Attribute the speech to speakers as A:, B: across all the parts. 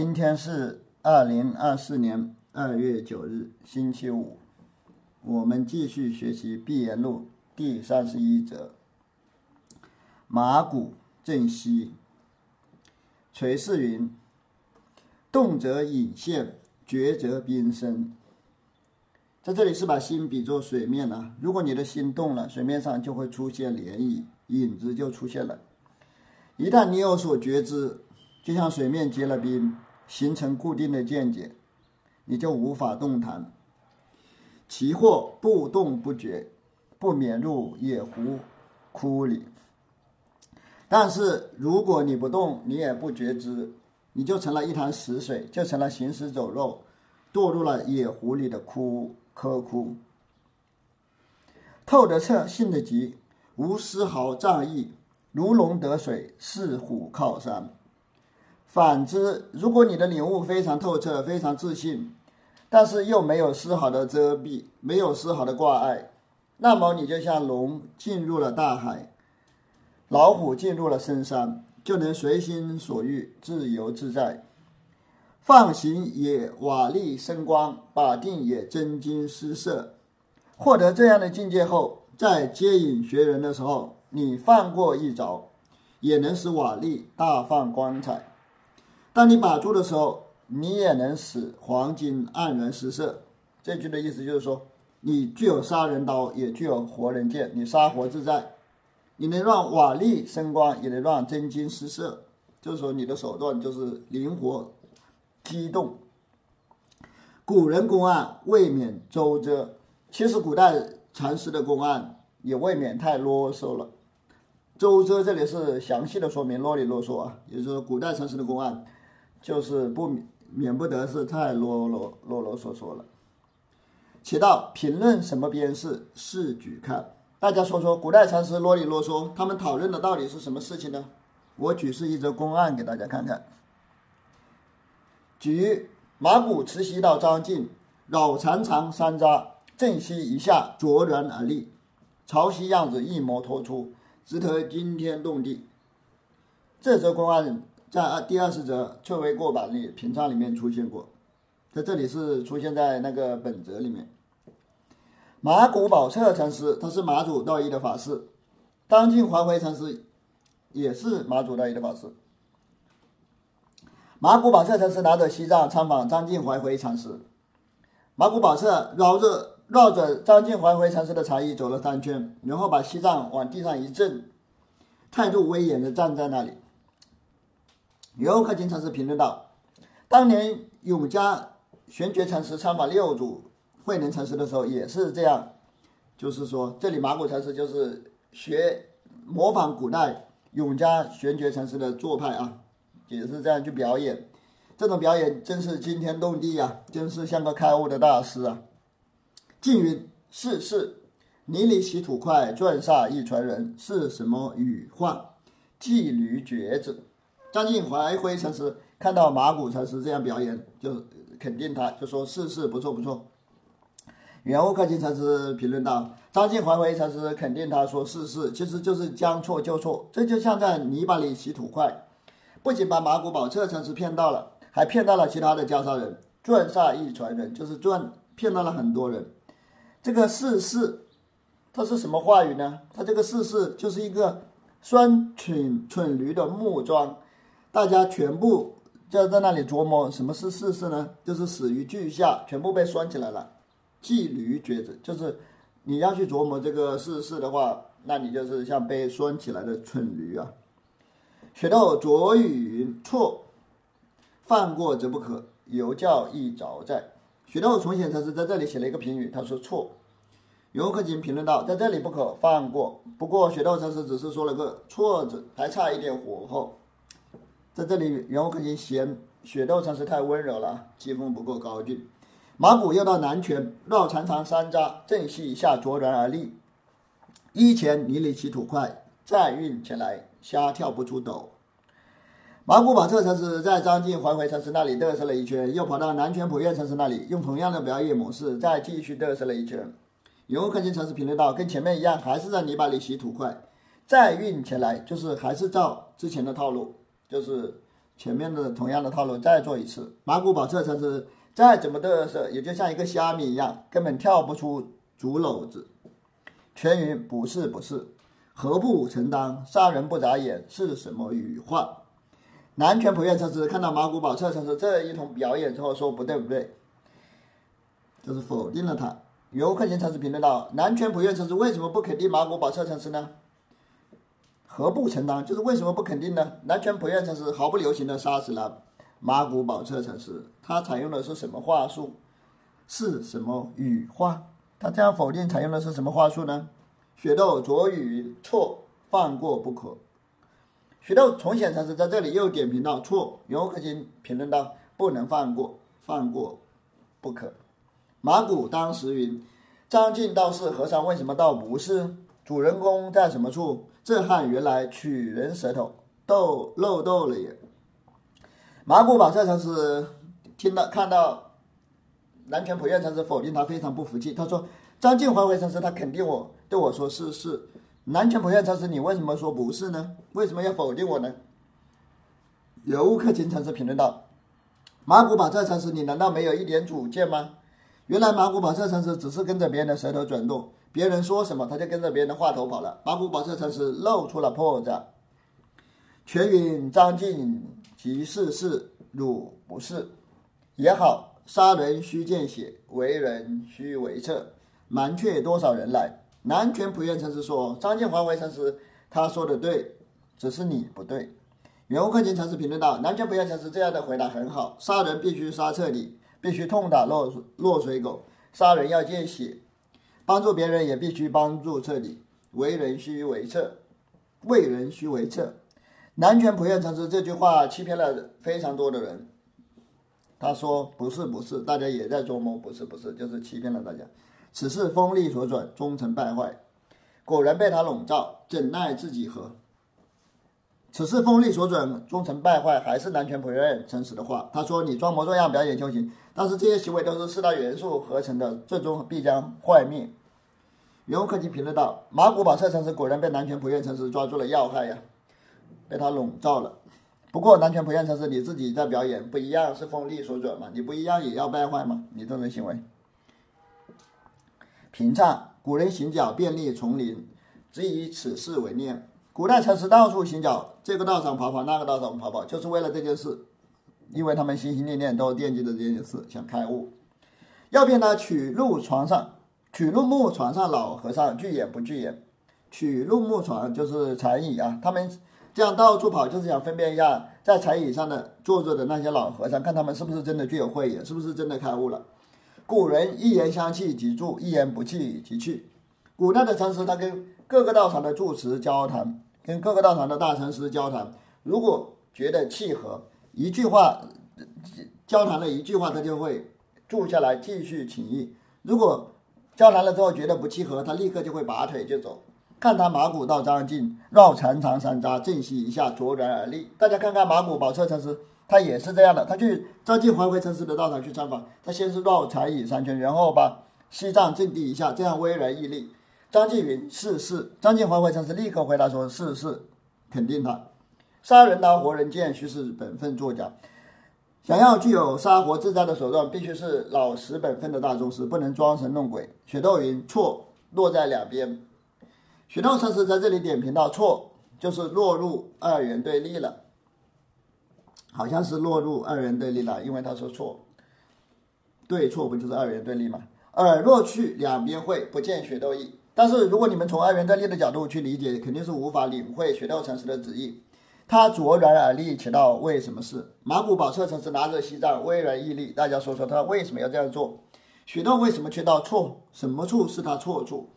A: 今天是二零二四年二月九日，星期五。我们继续学习《闭言录》第三十一则：马骨正息。垂氏云：“动则隐现，绝则冰生。”在这里是把心比作水面啊，如果你的心动了，水面上就会出现涟漪，影子就出现了。一旦你有所觉知，就像水面结了冰，形成固定的见解，你就无法动弹。其或不动不觉，不免入野狐窟里。但是如果你不动，你也不觉知，你就成了一潭死水，就成了行尸走肉，堕入了野狐里的窟。科窟，透得彻，信得急，无丝毫障意，如龙得水，似虎靠山。反之，如果你的领悟非常透彻，非常自信，但是又没有丝毫的遮蔽，没有丝毫的挂碍，那么你就像龙进入了大海，老虎进入了深山，就能随心所欲，自由自在。放行也瓦砾生光，把定也真金失色。获得这样的境界后，在接引学人的时候，你放过一着，也能使瓦砾大放光彩；当你把住的时候，你也能使黄金黯然失色。这句的意思就是说，你具有杀人刀，也具有活人剑，你杀活自在，你能让瓦砾生光，也能让真金失色。就是说，你的手段就是灵活。机动，古人公案未免周折。其实古代禅师的公案也未免太啰嗦了。周折这里是详细的说明，啰里啰嗦啊，也就是说古代禅师的公案就是不免不得是太啰啰啰啰嗦嗦了。且道评论什么边事，试举看。大家说说古代禅师啰里啰嗦，他们讨论的到底是什么事情呢？我举示一则公案给大家看看。举马骨持膝到张晋，绕长长山楂，正西一下卓然而立，朝夕样子一模突出，直得惊天动地。这则公案在第二十则翠微过板里评唱里面出现过，在这里是出现在那个本则里面。马古宝彻禅师他是马祖道一的法师，当今还回禅师也是马祖道一的法师。马古宝彻禅师拿着西藏参访张晋怀回禅师，马古宝彻绕着绕着张晋怀回禅师的禅意走了三圈，然后把西藏往地上一震，态度威严的站在那里。圆悟克勤禅师评论道：“当年永嘉玄觉禅师参访六祖慧能禅师的时候也是这样，就是说这里马古禅师就是学模仿古代永嘉玄觉禅师的做派啊。”也是这样去表演，这种表演真是惊天动地呀，真是像个开悟的大师啊！静云是是，泥里洗土块，转煞一传人，是什么语幻？骑驴瘸子。张晋怀辉禅师看到马古禅师这样表演，就肯定他，就说是是不错不错。圆悟克勤禅师评论道：“张晋怀辉禅师肯定他说是是，其实就是将错就错，这就像在泥巴里洗土块。”不仅把马古宝彻禅师骗到了，还骗到了其他的袈裟人，赚煞一传人，就是赚骗到了很多人。这个世事，它是什么话语呢？它这个世事就是一个拴蠢蠢驴的木桩，大家全部就在那里琢磨什么是世事呢？就是死于巨下，全部被拴起来了。系驴橛子，就是你要去琢磨这个世事的话，那你就是像被拴起来的蠢驴啊。学到左语错，犯过则不可，犹教一着在。学到重显禅师在这里写了一个评语，他说错。游客经评论道，在这里不可犯过。不过学道禅师只是说了个错字，还差一点火候。在这里，游客经嫌雪道禅师太温柔了，气氛不够高峻。马古又到南泉绕长长山楂，正西下卓然而立，一前泥里起土块，再运前来。瞎跳不出斗。马古把这禅师在张晋还回禅师那里嘚瑟了一圈，又跑到南泉普愿禅师那里，用同样的表演模式再继续嘚瑟了一圈。永克勤禅师评论道：“跟前面一样，还是在泥巴里洗土块，再运前来，就是还是照之前的套路，就是前面的同样的套路再做一次。马古宝彻禅师再怎么嘚瑟，也就像一个虾米一样，根本跳不出竹篓子。全云不是不是，何不承担？杀人不眨眼是什么语话？南拳普愿禅师看到马古宝彻禅师这一通表演之后，说不对不对，就是否定了他。游客行禅师评论道：南拳普愿禅师为什么不肯定马古宝彻禅师呢？何不承担？就是为什么不肯定呢？南拳普愿禅师毫不留情地杀死了马古宝彻禅师，他采用的是什么话术？是什么语话？他这样否定采用的是什么话术呢？雪豆左语错，放过不可。雪豆重显禅师在这里又点评到错，游客行评论道：不能放过，放过不可。马古当时云：张晋道是和尚，为什么道不是？主人公在什么处？这汉原来取人舌头，斗漏斗了也。马古宝彻禅师听到看到南拳普愿禅师否定他，非常不服气。他说：“张晋怀回禅师他肯定我，对我说是是。南拳普愿禅师你为什么说不是呢？为什么要否定我呢？”游客金禅师评论道：“马古宝彻禅师，你难道没有一点主见吗？原来马古宝彻禅师只是跟着别人的舌头转动。”别人说什么，他就跟着别人的话头跑了。马古宝彻禅师露出了破绽。全云张晋即是是，汝不是也好。杀人须见血，为人须为策。瞒却多少人来？南拳普愿禅师说：“张晋华为禅师，他说的对，只是你不对。”袁悟克勤禅师评论道：“南拳普愿禅师这样的回答很好。杀人必须杀彻底，必须痛打落落水狗。杀人要见血。”帮助别人也必须帮助彻底，为人须为策，为人须为策。南拳普愿禅师这句话欺骗了非常多的人。他说不是不是，大家也在做梦，不是不是，就是欺骗了大家。此事风力所转，终成败坏。果然被他笼罩，怎奈自己何？此事风力所转，终成败坏，还是南拳普愿诚实的话。他说：“你装模作样表演修行，但是这些行为都是四大元素合成的，最终必将坏灭。”袁科技评论道：“马古宝彻禅师果然被南拳普愿禅师抓住了要害呀，被他笼罩了。不过南拳普愿禅师你自己在表演不一样，是风力所转嘛？你不一样也要败坏吗？你这种行为。”平唱：古人行脚便利丛林，只以此事为念。古代禅师到处行脚，这个道上跑跑，那个道上跑跑，就是为了这件事，因为他们心心念念都惦记着这件事，想开悟。要骗他取入床上。取入木床上，老和尚拒眼不拒眼。取入木床就是禅椅啊，他们这样到处跑，就是想分辨一下在禅椅上的坐着的那些老和尚，看他们是不是真的具有慧眼，是不是真的开悟了。古人一言相弃即住，一言不弃即去。古代的禅师他跟各个道场的住持交谈，跟各个道场的大禅师交谈，如果觉得契合，一句话交谈了一句话，他就会住下来继续请益。如果交谈了之后觉得不契合，他立刻就会拔腿就走。看他马古道张进绕长长山楂，正息一下，卓然而立。大家看看马古宝彻禅师，他也是这样的。他去张晋怀回禅师的道场去参访，他先是绕禅椅三圈，然后把西藏镇地一下，这样巍然屹立。张晋云是是，张晋怀回禅师立刻回答说是是，肯定他。杀人刀活人剑，须是本分作假。想要具有杀活自在的手段，必须是老实本分的大宗师，不能装神弄鬼。雪窦云错落在两边，雪窦禅师在这里点评到错，就是落入二元对立了，好像是落入二元对立了，因为他说错，对错不就是二元对立吗？耳若去两边会，不见雪窦意。但是如果你们从二元对立的角度去理解，肯定是无法领会雪窦禅师的旨意。他卓然而立，且道为什么事？马古宝彻禅师拿着西藏，巍然屹立。大家说说他为什么要这样做？雪窦为什么却道错？什么处是他错处？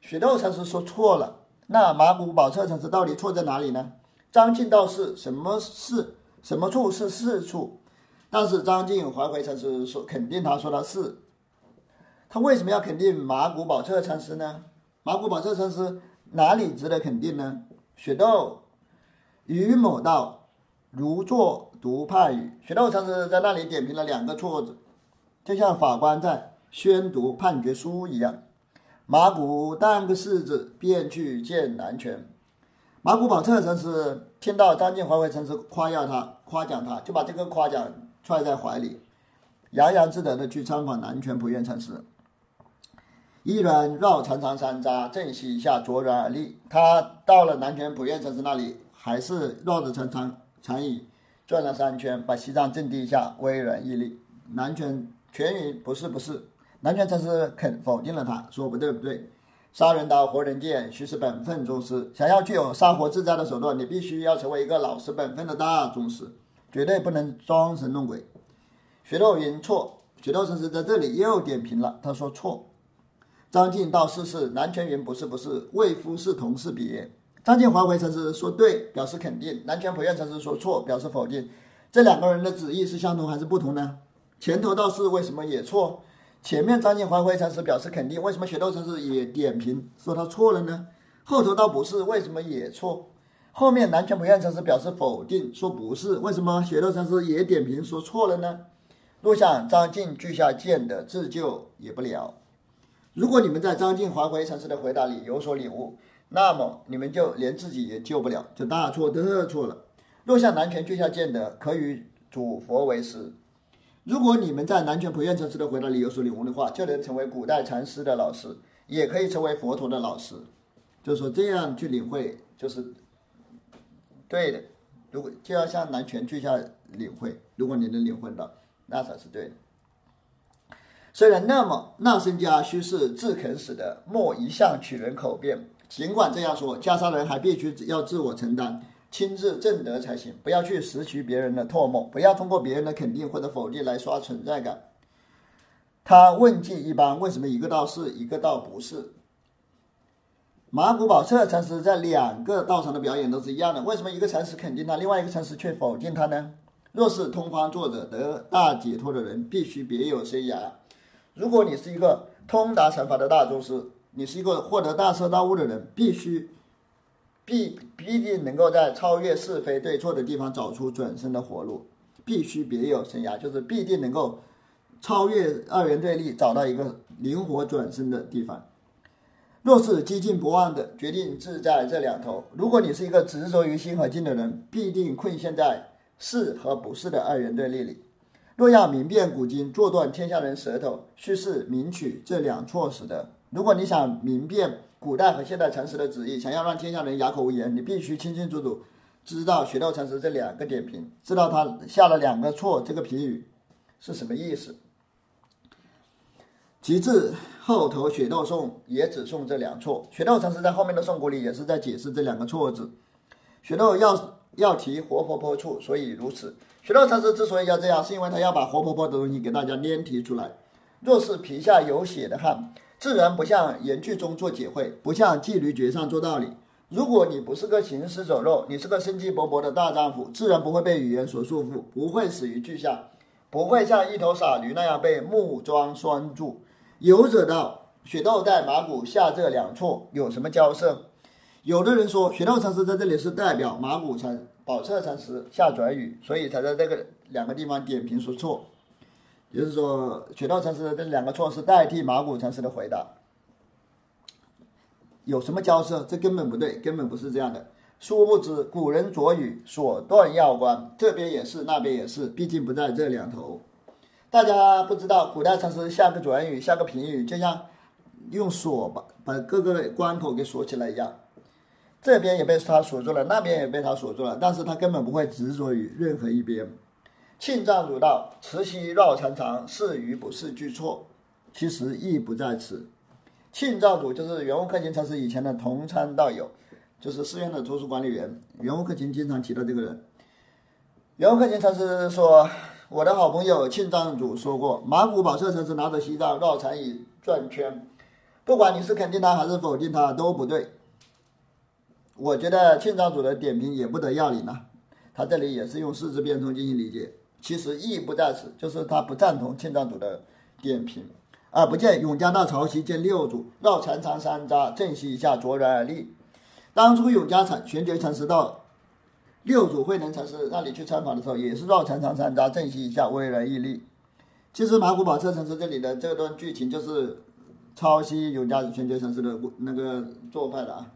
A: 雪窦禅师说错了，那马古宝彻禅师到底错在哪里呢？张晋道是什么是什么处是是处？但是张晋怀回禅师说肯定，他说的是。他为什么要肯定马古宝彻禅师呢？马古宝彻禅师哪里值得肯定呢？雪窦。于某道，如坐读判语。雪道禅师在那里点评了两个错字，就像法官在宣读判决书一样。马古当个柿子，便去见南拳。马古宝彻禅师听到张晋怀回禅师夸耀他，夸奖他，就把这个夸奖揣在怀里，洋洋自得的去参访南泉普愿禅师。一人绕长长山楂，正西下，卓然而立。他到了南泉普愿禅师那里，还是绕着长长长椅转了三圈，把西藏镇地下，巍然屹立。南泉全云不是不是，南泉禅师肯否定了他，说不对不对。杀人刀，活人剑，须是本分宗师。想要具有杀活自在的手段，你必须要成为一个老实本分的大宗师，绝对不能装神弄鬼。雪窦云错，雪窦禅师在这里又点评了，他说错。张晋道是是，南泉云不是不是，为夫是同是别。张晋还回禅师说对，表示肯定；南泉普愿禅师说错，表示否定。这两个人的旨意是相同还是不同呢？前头道士为什么也错？前面张晋还回禅师表示肯定，为什么雪窦禅师也点评说他错了呢？后头倒不是，为什么也错？后面南泉普愿禅师表示否定，说不是，为什么雪窦禅师也点评说错了呢？若向张晋具下见的自救也不了。如果你们在张晋华回禅师的回答里有所领悟，那么你们就连自己也救不了，就大错特错了。若向南泉具下见得，可与主佛为师。如果你们在南泉普愿禅师的回答里有所领悟的话，就能成为古代禅师的老师，也可以成为佛陀的老师。就是说这样去领会就是对的。如果就要向南泉具下领会，如果你能领会到，那才是对的。虽然那么，那身家须是自肯死的，莫一向取人口辩。尽管这样说，袈裟人还必须要自我承担，亲自正德才行。不要去拾取别人的唾沫，不要通过别人的肯定或者否定来刷存在感。他问计一般，为什么一个道是，一个道不是？马古宝彻禅师在两个道场的表演都是一样的，为什么一个禅师肯定他，另外一个禅师却否定他呢？若是通方作者得大解脱的人，必须别有生涯。如果你是一个通达禅法的大宗师，你是一个获得大彻大悟的人，必须必必定能够在超越是非对错的地方找出转生的活路，必须别有生涯，就是必定能够超越二元对立，找到一个灵活转身的地方。若是激进不忘的，决定志在这两头。如果你是一个执着于心和境的人，必定困陷在是和不是的二元对立里。若要明辨古今，坐断天下人舌头，须是明取这两错使得。如果你想明辨古代和现代禅师的旨意，想要让天下人哑口无言，你必须清清楚楚知道雪窦禅师这两个点评，知道他下了两个错，这个评语是什么意思。其次，后头雪窦颂也只送这两错。雪窦禅师在后面的颂古里也是在解释这两个错字。雪窦要要提活泼泼处，所以如此。雪窦禅师之所以要这样，是因为他要把活泼泼的东西给大家拈提出来。若是皮下有血的汗，自然不像言句中做解会，不像纪律诀上做道理。如果你不是个行尸走肉，你是个生机勃勃的大丈夫，自然不会被语言所束缚，不会死于句下，不会像一头傻驴那样被木桩拴住。有者道，雪窦在马谷下这两处有什么交涉？有的人说，雪窦禅师在这里是代表马谷禅。宝彻禅师下转语，所以才在这个两个地方点评说错，就是说雪道禅师的这两个措施代替马古禅师的回答，有什么交涉？这根本不对，根本不是这样的。殊不知古人着语所断要关，这边也是，那边也是，毕竟不在这两头。大家不知道，古代禅师下个转语，下个评语，就像用锁把把各个关口给锁起来一样。这边也被他锁住了，那边也被他锁住了，但是他根本不会执着于任何一边。庆藏主道：“慈禧绕长长，是与不是俱错。”其实意不在此。庆藏主就是圆悟克勤禅师以前的同参道友，就是寺院的图书管理员。圆悟克勤经常提到这个人。圆悟克勤禅师说：“我的好朋友庆藏主说过，马古宝彻禅师拿着西藏绕禅椅转圈，不管你是肯定他还是否定他，都不对。”我觉得庆藏主的点评也不得要领呐，他这里也是用四字变通进行理解，其实意义不在此，就是他不赞同庆藏主的点评，而不见永嘉大潮汐见六祖绕禅长山楂正西一下卓然而立。当初永嘉禅玄觉禅师到六祖慧能禅师那里去参访的时候，也是绕禅长山楂正西一下巍然屹立。其实马古宝彻禅师这里的这段剧情就是抄袭永嘉玄觉禅师的那个做派的啊。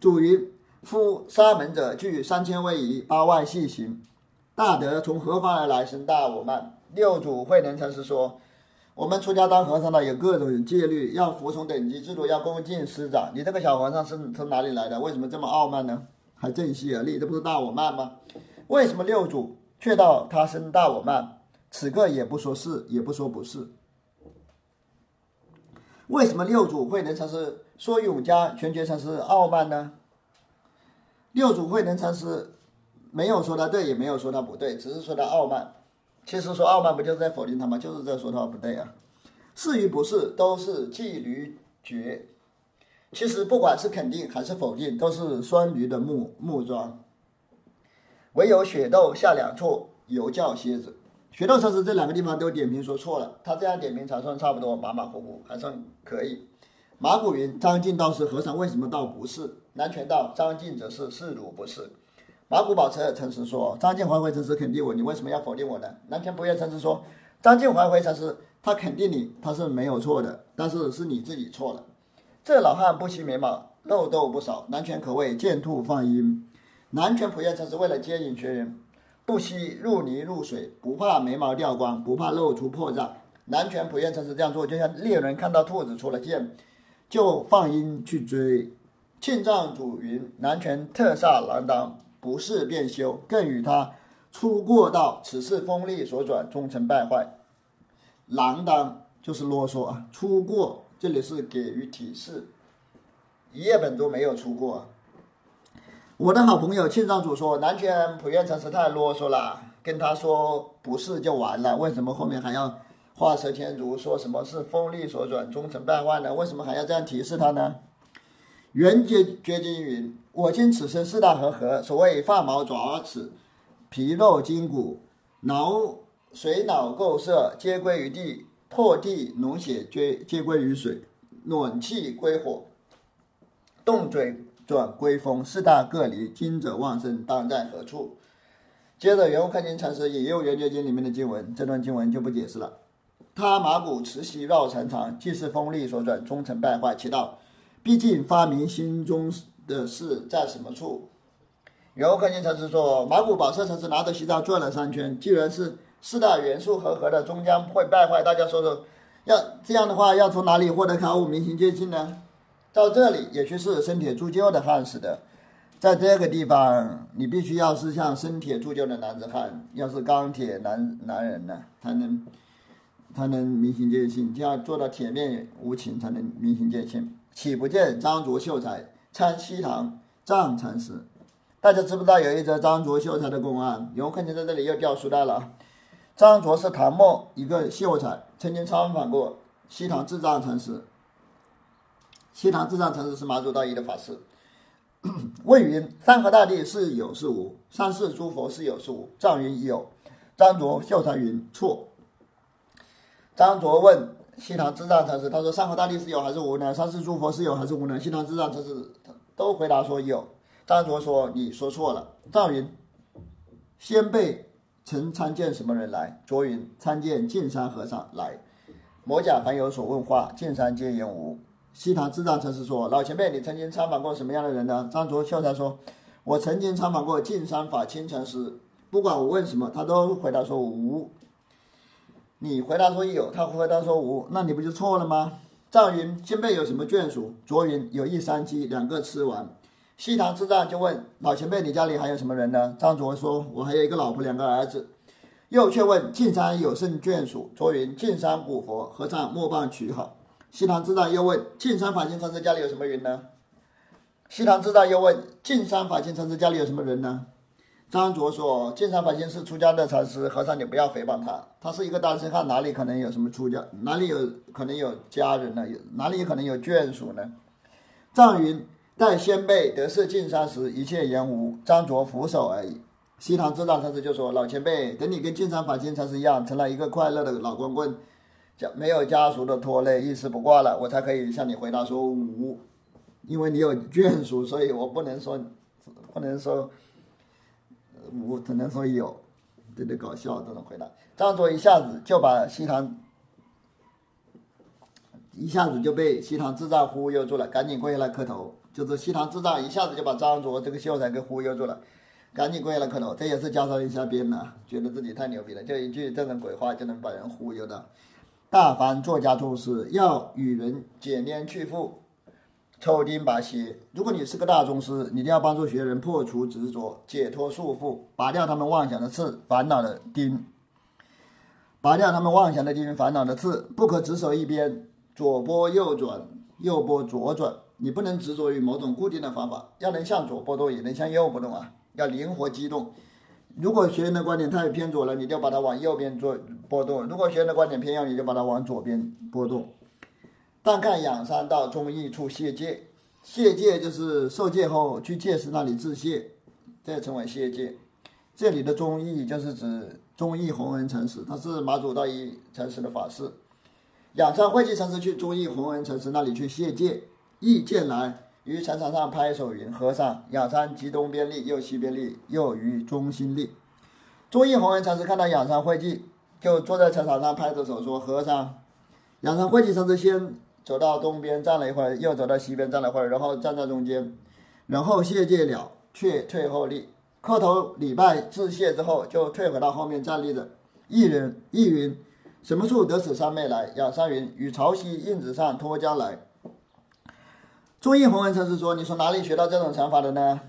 A: 主云：夫沙门者，具三千威仪，八万细行。大德从何方而来？生大我慢。六祖慧能禅师说：“我们出家当和尚的有各种戒律，要服从等级制度，要恭敬师长。你这个小和尚是从哪里来的？为什么这么傲慢呢？还正气而立，这不是大我慢吗？为什么六祖却道他生大我慢？此刻也不说是，也不说不是。为什么六祖慧能禅师说永嘉全觉禅师傲慢呢？六祖慧能禅师没有说他对，也没有说他不对，只是说他傲慢。其实说傲慢不就是在否定他吗？就是在说他不对啊。是与不是都是骑驴绝。其实不管是肯定还是否定，都是双驴的木木桩。唯有雪窦下两处犹叫蝎子。雪窦禅师这两个地方都点评说错了，他这样点评才算差不多，马马虎虎还算可以。马古云：张晋道是和尚，为什么道不是？南拳道：张晋则是，是汝不是。马古宝彻禅师说：张晋还回诚实肯定我，你为什么要否定我呢？南拳不愿诚实说：张晋还回诚实他肯定你，他是没有错的，但是是你自己错了。这老汉不惜眉毛，漏斗不少。南拳可谓见兔放鹰。南拳普愿诚实为了接引学员，不惜入泥入水，不怕眉毛掉光，不怕露出破绽。南拳普愿诚实这样做，就像猎人看到兔子出了箭。就放鹰去追，庆藏主云：南拳特煞郎当，不是便修，更与他出过道，此事风力所转，终成败坏。郎当就是啰嗦啊，出过这里是给予提示，一页本都没有出过。我的好朋友庆藏主说，南拳普愿禅师太啰嗦了，跟他说不是就完了，为什么后面还要？画蛇添足，说什么是风力所转，终成败坏呢？为什么还要这样提示他呢？圆觉觉经云：“我今此生四大和合，所谓发毛爪齿、皮肉筋骨、脑髓脑垢色，皆归于地；破地脓血皆皆归于水；暖气归火，动嘴转归风。四大各离，今者旺盛，当在何处？”接着，圆悟开经禅师引用圆觉经里面的经文，这段经文就不解释了。他马骨慈禧绕缠长，既是风力所转，终成败坏。其道，毕竟发明心中的事在什么处？然后看见禅师说，马骨宝彻禅师拿着西藏转了三圈，既然是四大元素合合的，终将会败坏。大家说说，要这样的话，要从哪里获得开悟明心见性呢？到这里，也许是生铁铸就的汉死的，在这个地方，你必须要是像生铁铸就的男子汉，要是钢铁男男人呢，才能。才能明心见性，就要做到铁面无情，才能明心见性。岂不见张卓秀才参西堂藏禅师？大家知不知道有一则张卓秀才的公案？有肯定在这里又掉书袋了。张卓是唐末一个秀才，曾经参访过西堂智藏禅师。西堂智藏禅师是马祖道一的法师。问云：山河大地是有是无？三世诸佛是有是无？藏云有。张卓秀才云错。张卓问西堂智藏禅师：“他说上河大地是有还是无呢？三世诸佛是有还是无呢？”西堂智藏禅师都回答说有。张卓说：“你说错了。”赵云：“先辈曾参见什么人来？”卓云：“参见净山和尚来。”魔甲凡有所问话，净山皆言无。西堂智藏禅师说：“老前辈，你曾经参访过什么样的人呢？”张卓秀才说：“我曾经参访过净山法清禅师，不管我问什么，他都回答说无。”你回答说有，他回答说无，那你不就错了吗？赵云先辈有什么眷属？卓云有一山鸡，两个吃完。西堂智藏就问老前辈，你家里还有什么人呢？张卓说，我还有一个老婆，两个儿子。又却问晋山有甚眷属？卓云晋山古佛和尚莫棒取好。西堂智藏又问晋山法清禅师家里有什么人呢？西堂智藏又问晋山法清禅师家里有什么人呢？张卓说：“净山法心是出家的禅师，和尚你不要诽谤他。他是一个单身汉，哪里可能有什么出家？哪里有可能有家人呢？有哪里可能有眷属呢？”藏云：“待先辈得势进山时，一切言无。”张卓俯首而已。西堂智藏禅师就说：“老前辈，等你跟进山法心禅师一样，成了一个快乐的老光棍，家没有家属的拖累，一丝不挂了，我才可以向你回答说无。因为你有眷属，所以我不能说，不能说。”我只能说有，真的搞笑这种回答。张卓一下子就把西塘，一下子就被西塘智障忽悠住了，赶紧跪下来磕头。就是西塘智障一下子就把张卓这个秀才给忽悠住了。赶紧跪下来磕头。这也是加上一下编的，觉得自己太牛逼了，就一句这种鬼话就能把人忽悠的。大凡作家做事，要与人解拈去缚，抽钉拔蝎。如果你是个大宗师，你一定要帮助学人破除执着，解脱束缚，拔掉他们妄想的刺，烦恼的钉。拔掉他们妄想的钉，烦恼的刺，不可只守一边，左拨右转，右拨左转。你不能执着于某种固定的方法，要能向左波动，也能向右波动啊，要灵活机动。如果学员的观点太偏左了，你就把它往右边做波动；如果学员的观点偏右，你就把它往左边波动。但看养山到中义处谢戒，谢戒就是受戒后去戒师那里致谢，这称为谢戒。这里的中义就是指。忠义弘恩禅师，他是马祖道一禅师的法师。仰山慧寂禅师去忠义弘恩禅师那里去谢戒，意见来于禅场上拍手云：“和尚，仰山即东边立，右西边立，又于中心立。”忠义弘恩禅师看到仰山慧寂，就坐在禅场上拍着手说：“和尚。”仰山慧寂禅师先走到东边站了一会儿，又走到西边站了一会儿，然后站在中间，然后谢戒了，却退后立。磕头礼拜致谢之后，就退回到后面站立着。一人一云，什么处得此三昧来？仰山云：与潮汐印子上脱缰来。中印弘文禅师说：“你从哪里学到这种禅法的呢？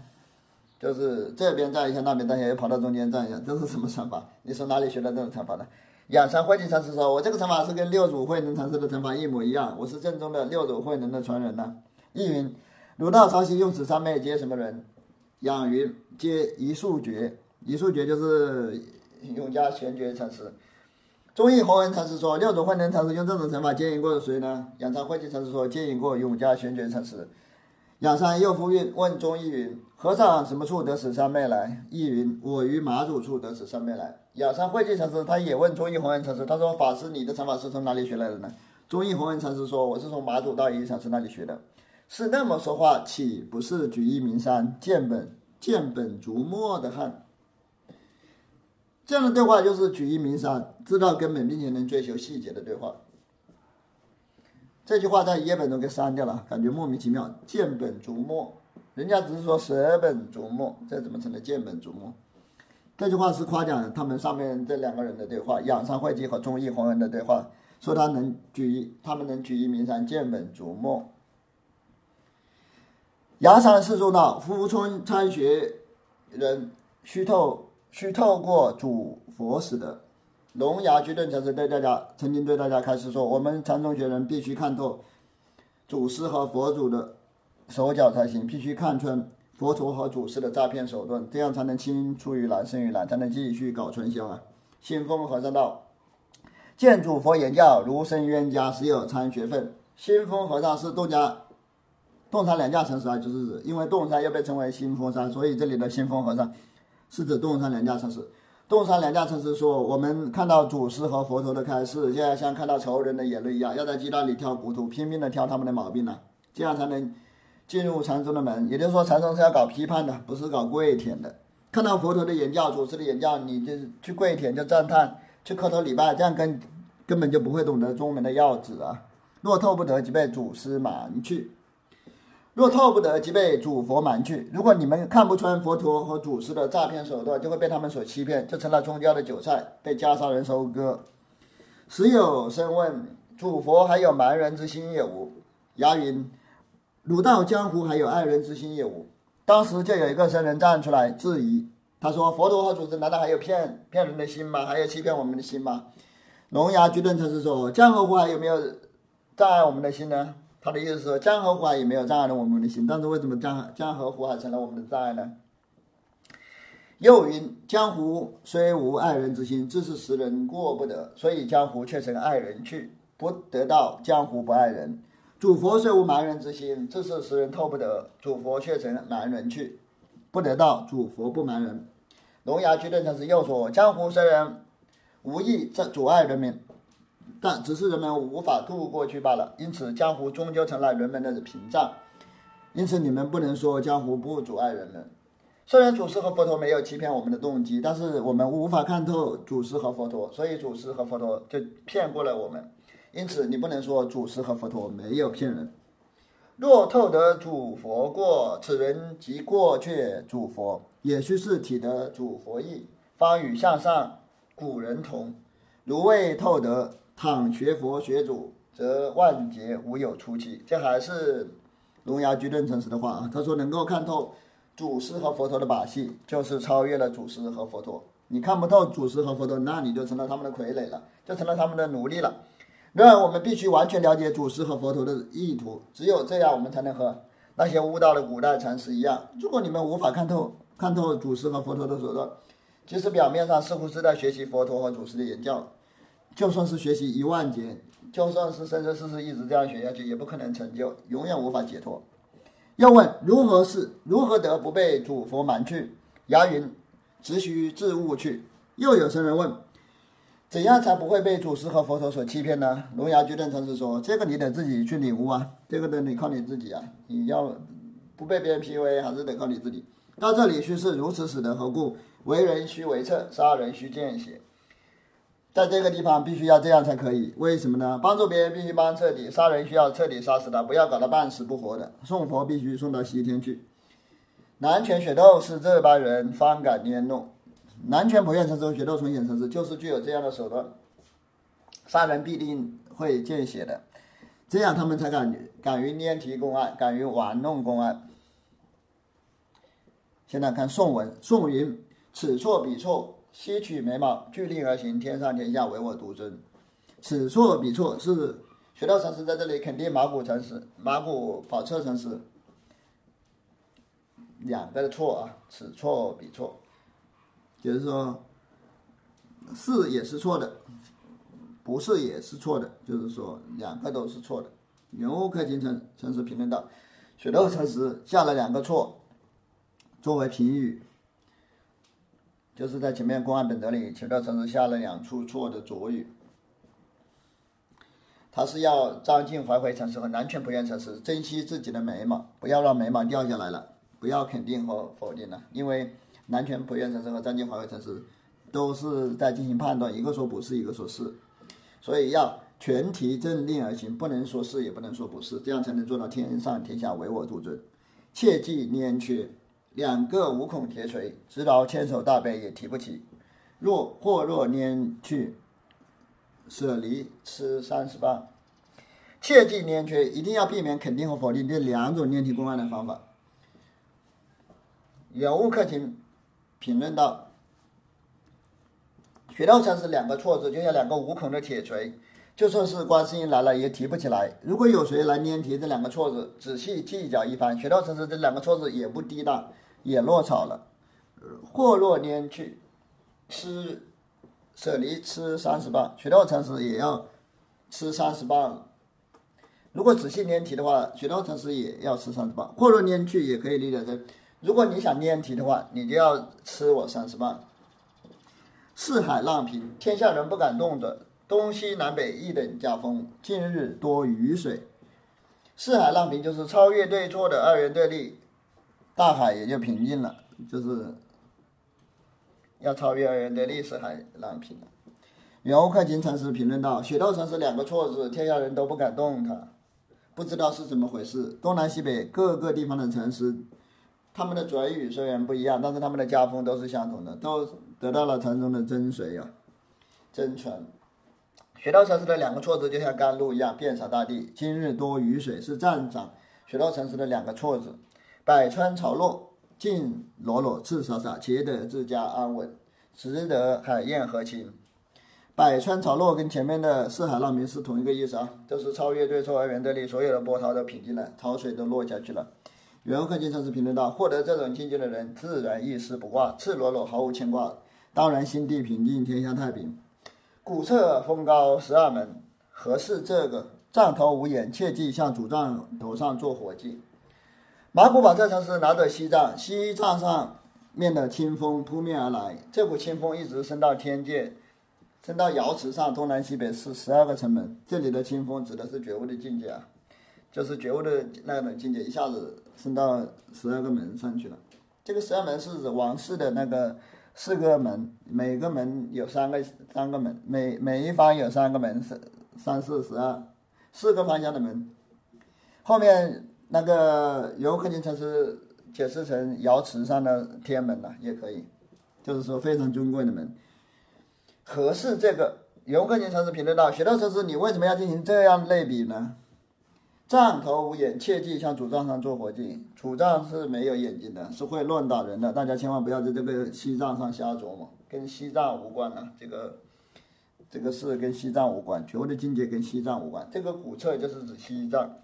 A: 就是这边站一下，那边站一下，又跑到中间站一下，这是什么禅法？你从哪里学到这种禅法的？”仰山慧寂禅师说：“我这个禅法是跟六祖慧能禅师的禅法一模一样，我是正宗的六祖慧能的传人呢。”一云：儒道潮汐用此三昧接什么人？养云。接一数觉，一数觉就是永嘉玄觉禅师。中义弘文禅师说，六祖慧能禅师用这种禅法接引过谁呢？仰山慧寂禅师说，接引过永嘉玄觉禅师。仰山又复韵问中义云：和尚什么处得此三昧来？义云：我于马祖处得此三昧来。仰山慧寂禅师他也问中义弘恩禅师，他说：法师，你的禅法是从哪里学来的呢？中义弘恩禅师说：我是从马祖道一禅师那里学的。是那么说话，岂不是举一名山见本？见本逐末的汉，这样的对话就是举一鸣三，知道根本并且能追求细节的对话。这句话在页本中给删掉了，感觉莫名其妙。见本逐末，人家只是说舍本逐末，这怎么成了见本逐末？这句话是夸奖他们上面这两个人的对话，仰山慧寂和忠义弘恩的对话，说他能举一，他们能举一鸣山，见本逐末。崖山寺中道，富春参学人须透须透过主佛时的。龙牙居顿禅师对大家曾经对大家开始说：我们禅宗学人必须看透祖师和佛祖的手脚才行，必须看穿佛陀和祖师的诈骗手段，这样才能青出于蓝胜于蓝，才能继续搞传销啊！新丰和尚道：见主佛言教，如生冤家，实有参学分。新风和尚是洞家。洞山两架禅师啊，就是指，因为洞山又被称为新峰山，所以这里的新峰和尚是指洞山两架禅师。洞山两架禅师说：“我们看到祖师和佛陀的开示，就要像看到仇人的眼泪一样，要在鸡蛋里挑骨头，拼命的挑他们的毛病呢，这样才能进入禅宗的门。也就是说，禅宗是要搞批判的，不是搞跪舔的。看到佛陀的言教，祖师的言教，你就去跪舔，就赞叹，去磕头礼拜，这样根根本就不会懂得宗门的要旨啊。若透不得，即被祖师瞒去。”若透不得，即被主佛瞒去。如果你们看不穿佛陀和祖师的诈骗手段，就会被他们所欺骗，就成了宗教的韭菜，被袈裟人收割。时有生问：主佛还有瞒人之心也无？牙云：儒道江湖还有爱人之心也无？当时就有一个僧人站出来质疑，他说：佛陀和祖师难道还有骗骗人的心吗？还有欺骗我们的心吗？龙牙居顿禅师说：江河湖海有没有障碍我们的心呢？他的意思是说，江河湖海也没有障碍了我们的心，但是为什么江江河湖海成了我们的障碍呢？又云：江湖虽无爱人之心，自是时人过不得，所以江湖却成爱人去，不得到江湖不爱人。主佛虽无瞒人之心，自是时人透不得，主佛却成瞒人去，不得到主佛不瞒人。龙牙居顿禅师又说：江湖虽然无意在阻碍人民。但只是人们无法渡过去罢了，因此江湖终究成了人们的屏障。因此你们不能说江湖不阻碍人们。虽然祖师和佛陀没有欺骗我们的动机，但是我们无法看透祖师和佛陀，所以祖师和佛陀就骗过了我们。因此你不能说祖师和佛陀没有骗人。若透得主佛过，此人即过却主佛。也须是体得主佛意，方与向上古人同。如未透得，倘学佛学主，则万劫无有出期。这还是龙牙居顿禅师的话啊，他说能够看透祖师和佛陀的把戏，就是超越了祖师和佛陀。你看不透祖师和佛陀，那你就成了他们的傀儡了，就成了他们的奴隶了。然而，我们必须完全了解祖师和佛陀的意图，只有这样，我们才能和那些悟道的古代禅师一样。如果你们无法看透看透祖师和佛陀的手段，即使表面上似乎是在学习佛陀和祖师的言教，就算是学习一万节，就算是生生世世一直这样学下去，也不可能成就，永远无法解脱。要问如何是如何得不被主佛瞒去？牙云。只需自悟去。又有僧人问：怎样才不会被祖师和佛陀所欺骗呢？龙牙居顿禅师说：这个你得自己去领悟啊，这个得你靠你自己啊。你要不被别人 PUA，还是得靠你自己。到这里须是如此使得何故？为人须为策，杀人须见血。在这个地方必须要这样才可以。为什么呢？帮助别人必须帮彻底，杀人需要彻底杀死他，不要搞得半死不活的。送佛必须送到西天去。南拳雪斗是这般人方敢拈弄，南拳不愿成师、雪斗从显成师就是具有这样的手段，杀人必定会见血的，这样他们才敢敢于拈提公案，敢于玩弄公案。现在看宋文，宋云：此错彼错，吸取眉毛，聚力而行，天上天下唯我独尊。此错彼错是雪道禅师在这里肯定马古禅师、马古宝彻禅师。两个的错啊，此错彼错，就是说，是也是错的，不是也是错的，就是说两个都是错的。牛克金城城市评论道，雪豆城市下了两个错，作为评语，就是在前面公案本德里，雪豆城市下了两处错的浊语。他是要张晋怀回城市和南拳不愿城市珍惜自己的眉毛，不要让眉毛掉下来了。不要肯定和否定了，因为南拳普愿城市和张晋华为城市都是在进行判断，一个说不是，一个说是，所以要全体镇定而行，不能说是，也不能说不是，这样才能做到天上天下唯我独尊。切记粘缺，两个五孔铁锤，直到千手大悲也提不起。若或若拈去，舍离吃三十八。切记拈缺，一定要避免肯定和否定这两种念题公案的方法。有悟客厅评论道：“学道禅师两个错字，就像两个无孔的铁锤，就算是观世音来了也提不起来。如果有谁来拈提这两个错字，仔细计较一番，学道禅师这两个错字也不低档，也落草了。或若拈去，吃舍离吃三十磅，学道禅师也要吃三十磅。如果仔细拈题的话，学道禅师也要吃三十磅。或若拈去，也可以理解成。”如果你想念题的话，你就要吃我三十磅。四海浪平，天下人不敢动的，东西南北一等家风。近日多雨水。四海浪平就是超越对错的二元对立，大海也就平静了。就是要超越二元对立，四海浪平了。袁克勤禅师评论道：“雪道禅师两个错字，天下人都不敢动他，不知道是怎么回事。东南西北各个地方的禅师。”他们的嘴语虽然不一样，但是他们的家风都是相同的，都得到了禅宗的真髓呀，真传。雪道禅师的两个错字就像甘露一样遍洒大地。今日多雨水是赞赏雪道禅师的两个错字。百川潮落尽裸裸赤洒洒，且得自家安稳，值得海晏和情。百川潮落跟前面的四海浪平是同一个意思啊，都是超越对错二元对立，所有的波涛都平静了，潮水都落下去了。袁克经常是评论道：“获得这种境界的人，自然一丝不挂，赤裸裸，毫无牵挂，当然心地平静，天下太平。古刹风高十二门，何事这个？杖头无眼，切记向主杖头上做火计。马古堡这城市拿着西藏，西藏上面的清风扑面而来，这股清风一直升到天界，升到瑶池上，东南西北是十二个城门。这里的清风指的是觉悟的境界啊。”就是觉悟的那种境界，一下子升到十二个门上去了。这个十二门是指王室的那个四个门，每个门有三个三个门，每每一方有三个门，三三四十二，四个方向的门。后面那个游客经禅师解释成瑶池上的天门了，也可以，就是说非常尊贵的门。合适这个，游客经常是评论到，学到这是你为什么要进行这样类比呢？藏头无眼，切记向主杖上做活计。主杖是没有眼睛的，是会乱打人的，大家千万不要在这个西藏上瞎琢磨，跟西藏无关的，这个这个事跟西藏无关，觉悟的境界跟西藏无关。这个古册就是指西藏。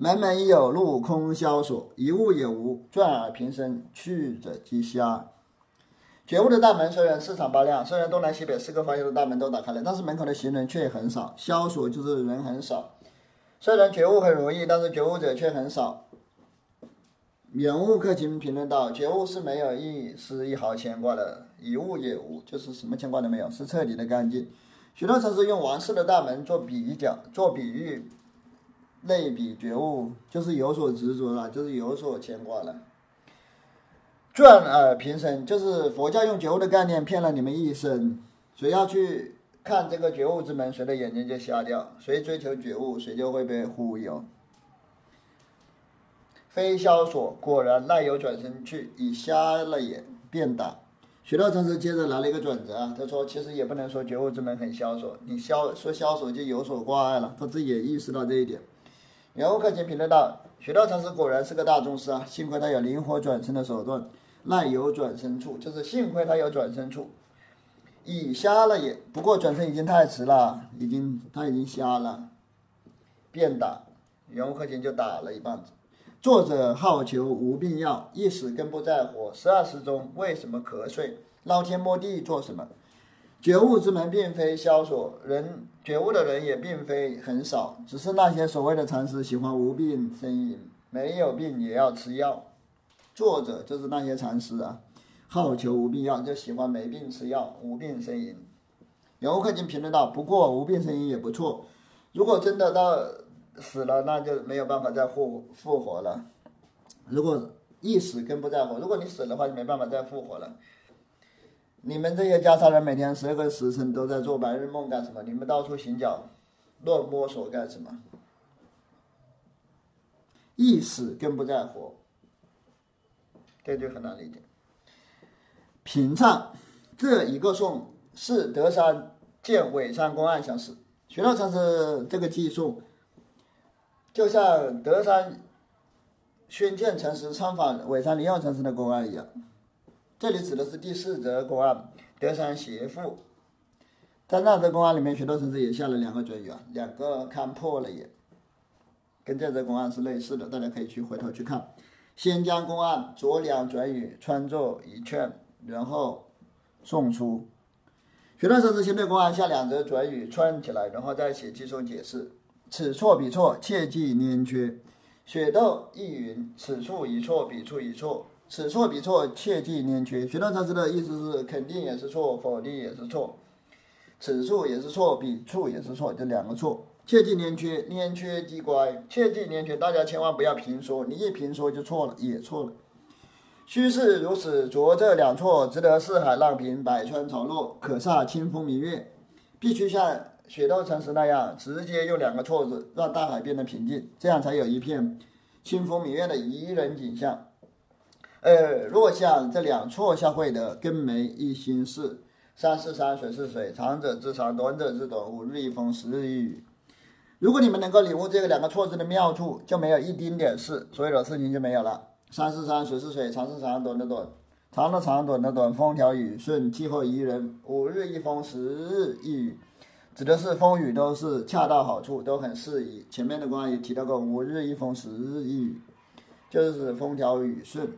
A: 门门有路空萧索，一物也无，转而平生，去者即瞎。觉悟的大门虽然四敞八亮，虽然东南西北四个方向的大门都打开了，但是门口的行人却很少。萧索就是人很少。虽然觉悟很容易，但是觉悟者却很少。远悟克勤评论道：“觉悟是没有一丝一毫牵挂的，一物也无，就是什么牵挂都没有，是彻底的干净。”许多城市用王室的大门做比较、做比喻、类比觉悟，就是有所执着了，就是有所牵挂了。转而平生，就是佛教用觉悟的概念骗了你们一生，谁要去？看这个觉悟之门，谁的眼睛就瞎掉；谁追求觉悟，谁就会被忽悠。非萧索，果然赖有转身去，已瞎了眼，便打。许多禅师接着来了一个转折啊，他说：“其实也不能说觉悟之门很萧索，你萧说萧索就有所挂碍了。”他自己也意识到这一点。然后看前评论道：“许多禅师果然是个大宗师啊，幸亏他有灵活转身的手段，赖有转身处，就是幸亏他有转身处。”已瞎了眼，不过转身已经太迟了，已经他已经瞎了，便打，袁克勤就打了一棒子。作者好求无病药，一时根不在火。十二时中为什么瞌睡？捞天摸地做什么？觉悟之门并非萧索，人觉悟的人也并非很少，只是那些所谓的禅师喜欢无病呻吟，没有病也要吃药。作者就是那些禅师啊。好求无病药，就喜欢没病吃药，无病呻吟。游客经评论道：“不过无病呻吟也不错。如果真的到死了，那就没有办法再复复活了。如果一死根不在乎，如果你死的话，就没办法再复活了。你们这些袈裟人每天十二个时辰都在做白日梦干什么？你们到处行脚乱摸索干什么？一死更不在活，这就很难理解。”平唱这一个颂是德山见伪山公案相似，学到禅师这个寄颂，就像德山宣鉴禅师参访尾山灵耀禅师的公案一样。这里指的是第四则公案，德山邪父。在那则公案里面，学道禅师也下了两个准语啊，两个看破了也，跟这则公案是类似的，大家可以去回头去看。先将公案左两转语穿作一劝。然后送出，学段禅师先对公案下两则转语串起来，然后再写寄送解释。此错彼错，切记粘缺。雪豆亦云：此处一错，彼处一错。此错彼错，切记粘缺。学段禅师的意思是，肯定也是错，否定也是错。此处也是错，彼处也是错，这两个错，切记粘缺，粘缺即乖。切记粘缺，大家千万不要评说，你一评说就错了，也错了。虚是如此，着这两错，值得四海浪平，百川潮落，可煞清风明月。必须像雪道禅师那样，直接用两个错字，让大海变得平静，这样才有一片清风明月的宜人景象。呃若像这两错下会的，更没一心事。山是山，水是水，长者之长，短者之短，五日一风，十日一雨。如果你们能够领悟这个两个错字的妙处，就没有一丁点事，所有的事情就没有了。山是山，水是水，长是长，短的短，长的长，短的短，风调雨顺，气候宜人，五日一风，十日一雨，指的是风雨都是恰到好处，都很适宜。前面的关也提到过，五日一风，十日一雨，就是指风调雨顺。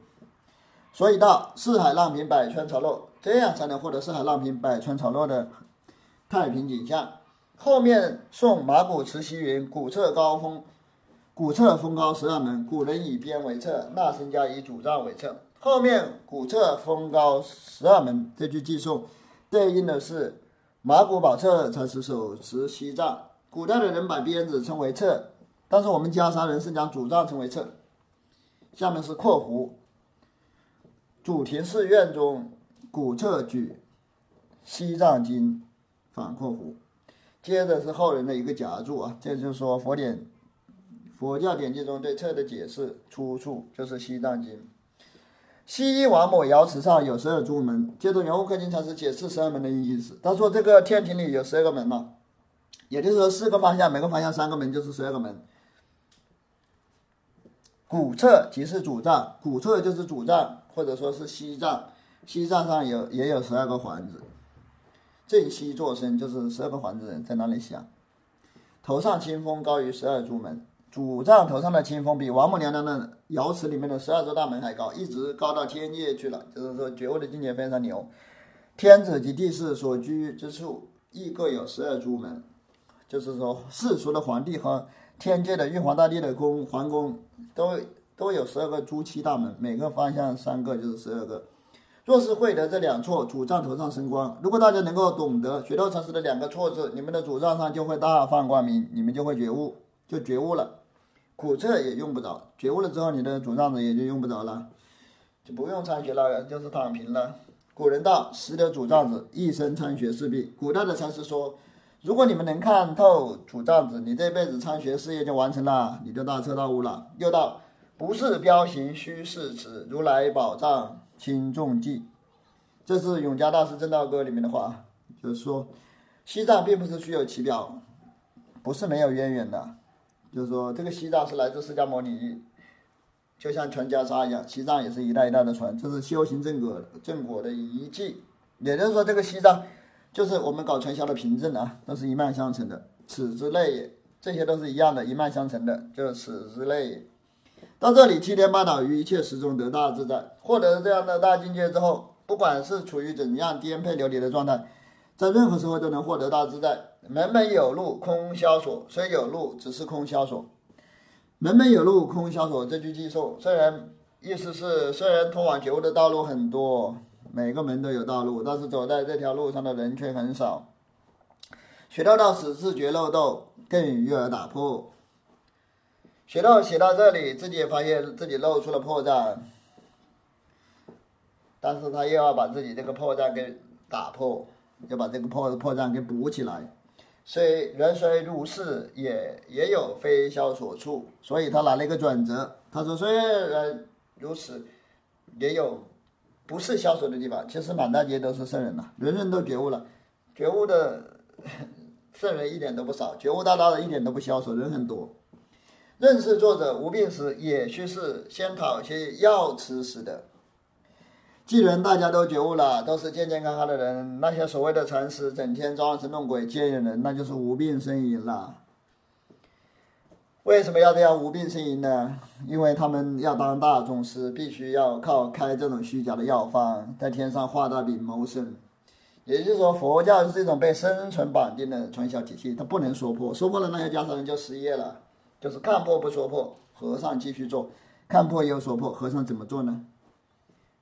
A: 所以到四海浪平，百川潮落，这样才能获得四海浪平，百川潮落的太平景象。后面送马古慈溪云，古侧高峰。古侧峰高十二门，古人以边为侧，那僧家以主杖为侧。后面古侧峰高十二门这句寄送，对应的是马古宝彻才是手持西藏。古代的人把鞭子称为侧，但是我们袈裟人是将主杖称为侧。下面是括弧，主庭寺院中古侧举西藏经，反括弧。接着是后人的一个夹注啊，这就是说佛典。佛教典籍中对册的解释出处就是《西藏经》。西医王母瑶池上有十二珠门，接着圆悟克经禅师解释十二门的意思。他说这个天庭里有十二个门嘛，也就是说四个方向，每个方向三个门，就是十二个门。古册即是主藏，古册就是主藏，或者说是西藏。西藏上有也有十二个环子，正西坐身就是十二个环子人在那里想。头上清风高于十二珠门。主藏头上的清风比王母娘娘的瑶池里面的十二座大门还高，一直高到天界去了。就是说觉悟的境界非常牛。天子及地势所居之处亦各有十二珠门，就是说世俗的皇帝和天界的玉皇大帝的宫皇宫都都有十二个朱漆大门，每个方向三个就是十二个。若是会得这两错，主藏头上生光。如果大家能够懂得学道禅师的两个错字，你们的主藏上就会大放光明，你们就会觉悟，就觉悟了。苦测也用不着，觉悟了之后，你的主杖子也就用不着了，就不用参学了，就是躺平了。古人道：“识得主杖子，一生参学势必。”古代的禅师说：“如果你们能看透主杖子，你这辈子参学事业就完成了，你就大彻大悟了。”又道：“不是标形虚是词，如来宝藏轻重计。”这是永嘉大师正道歌里面的话，就是说，西藏并不是虚有其表，不是没有渊源的。就是说，这个西藏是来自释迦牟尼，就像传袈裟一样，西藏也是一代一代的传，这是修行正果正果的遗迹。也就是说，这个西藏就是我们搞传销的凭证啊，都是一脉相承的。此之类也，这些都是一样的，一脉相承的，就是此之类也。到这里，七天八岛于一切时中得大自在，获得这样的大境界之后，不管是处于怎样颠沛流离的状态，在任何时候都能获得大自在。门门有路空萧索，虽有路，只是空萧索。门门有路空萧索，这句记住。虽然意思是，虽然通往觉悟的道路很多，每个门都有道路，但是走在这条路上的人却很少。学到到此自觉漏洞，更与而打破。学到写到这里，自己也发现自己露出了破绽，但是他又要把自己这个破绽给打破，要把这个破破绽给补起来。虽人虽如是，也也有非消所处，所以他来了一个转折。他说：“虽然如此，也有不是消所的地方。其实满大街都是圣人呐，人人都觉悟了，觉悟的圣人一点都不少，觉悟大大的一点都不消所，人很多。认识作者无病时，也须是先讨些药吃食的。”既然大家都觉悟了，都是健健康康的人，那些所谓的禅师整天装神弄鬼接引人，那就是无病呻吟了。为什么要这样无病呻吟呢？因为他们要当大宗师，必须要靠开这种虚假的药方，在天上画大饼谋生。也就是说，佛教是这种被生存绑定的传销体系，它不能说破，说破了那些家常人就失业了。就是看破不说破，和尚继续做；看破又说破，和尚怎么做呢？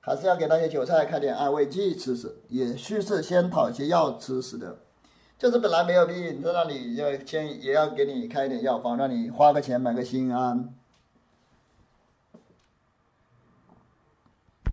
A: 还是要给那些韭菜开点安慰剂吃吃，也需是先讨些药吃吃的。就是本来没有病，在那里要先也要给你开点药方，让你花个钱买个心安。